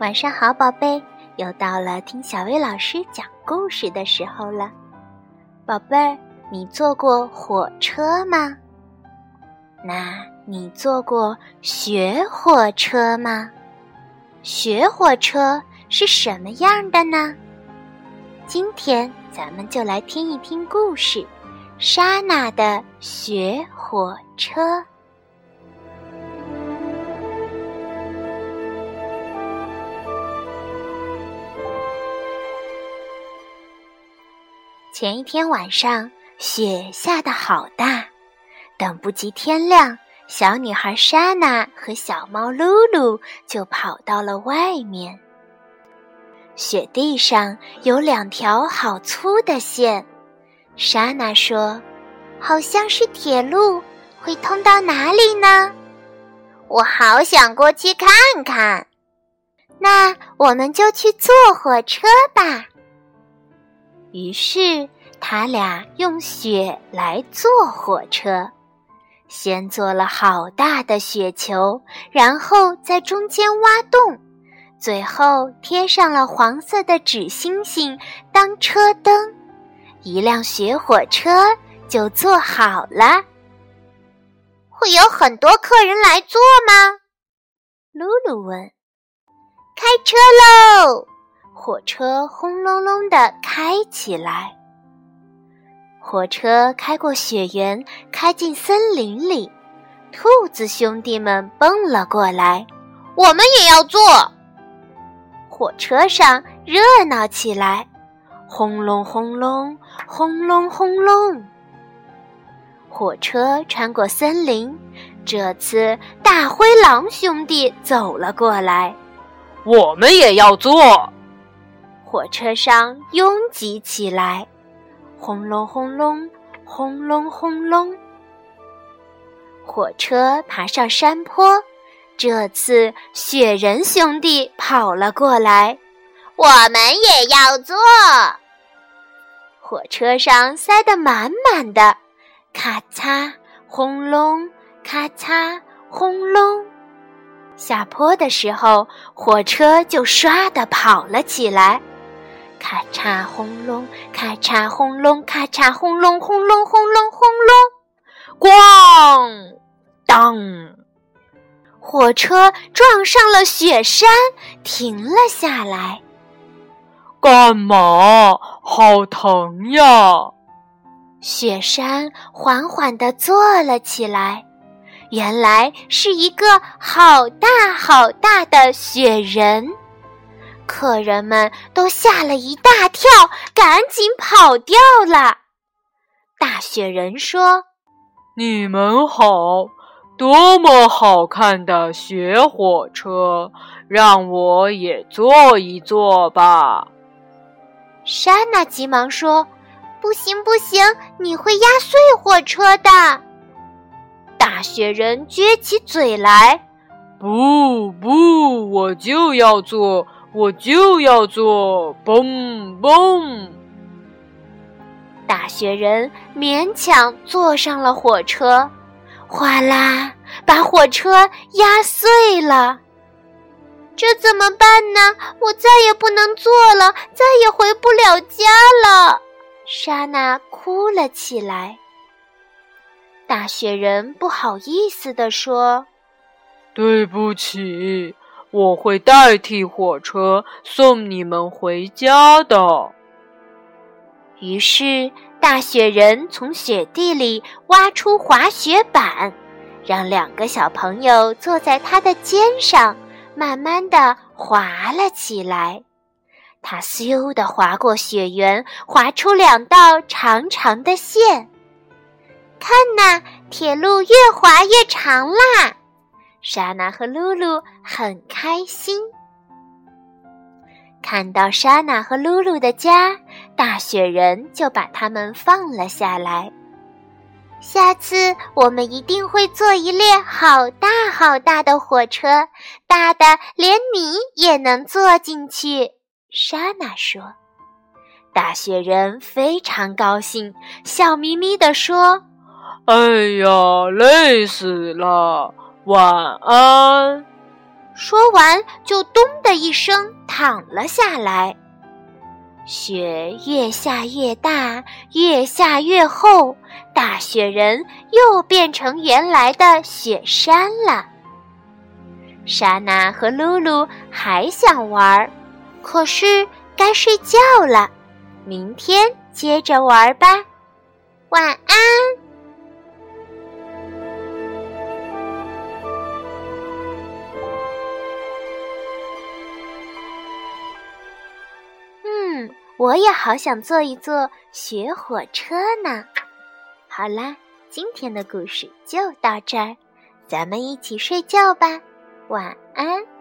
晚上好，宝贝，又到了听小薇老师讲故事的时候了。宝贝儿，你坐过火车吗？那你坐过雪火车吗？雪火车是什么样的呢？今天咱们就来听一听故事《莎娜的雪火车》。前一天晚上，雪下得好大，等不及天亮，小女孩莎娜和小猫露露就跑到了外面。雪地上有两条好粗的线，莎娜说：“好像是铁路，会通到哪里呢？”我好想过去看看。那我们就去坐火车吧。于是，他俩用雪来坐火车，先做了好大的雪球，然后在中间挖洞，最后贴上了黄色的纸星星当车灯，一辆雪火车就做好了。会有很多客人来坐吗？露露问。开车喽！火车轰隆隆地开起来，火车开过雪原，开进森林里。兔子兄弟们蹦了过来，我们也要坐。火车上热闹起来，轰隆轰隆，轰隆轰隆。火车穿过森林，这次大灰狼兄弟走了过来，我们也要坐。火车上拥挤起来，轰隆轰隆，轰隆轰隆。火车爬上山坡，这次雪人兄弟跑了过来，我们也要坐。火车上塞得满满的，咔嚓轰隆，咔嚓轰隆。下坡的时候，火车就唰地跑了起来。咔嚓轰隆，咔嚓轰隆，咔嚓轰隆，轰隆轰隆轰隆，咣当！火车撞上了雪山，停了下来。干嘛？好疼呀！雪山缓缓地坐了起来。原来是一个好大好大的雪人。客人们都吓了一大跳，赶紧跑掉了。大雪人说：“你们好，多么好看的雪火车，让我也坐一坐吧。”莎娜急忙说：“不行，不行，你会压碎火车的。”大雪人撅起嘴来：“不不，我就要坐。”我就要做，嘣嘣！大雪人勉强坐上了火车，哗啦，把火车压碎了。这怎么办呢？我再也不能坐了，再也回不了家了。莎娜哭了起来。大雪人不好意思地说：“对不起。”我会代替火车送你们回家的。于是，大雪人从雪地里挖出滑雪板，让两个小朋友坐在他的肩上，慢慢的滑了起来。他咻的滑过雪原，滑出两道长长的线。看呐，铁路越滑越长啦！莎娜和露露很开心，看到莎娜和露露的家，大雪人就把他们放了下来。下次我们一定会坐一列好大好大的火车，大的连你也能坐进去。莎娜说：“大雪人非常高兴，笑眯眯地说：‘哎呀，累死了。’”晚安。说完，就咚的一声躺了下来。雪越下越大，越下越厚，大雪人又变成原来的雪山了。莎娜和露露还想玩，可是该睡觉了，明天接着玩吧。晚安。我也好想坐一坐雪火车呢。好啦，今天的故事就到这儿，咱们一起睡觉吧，晚安。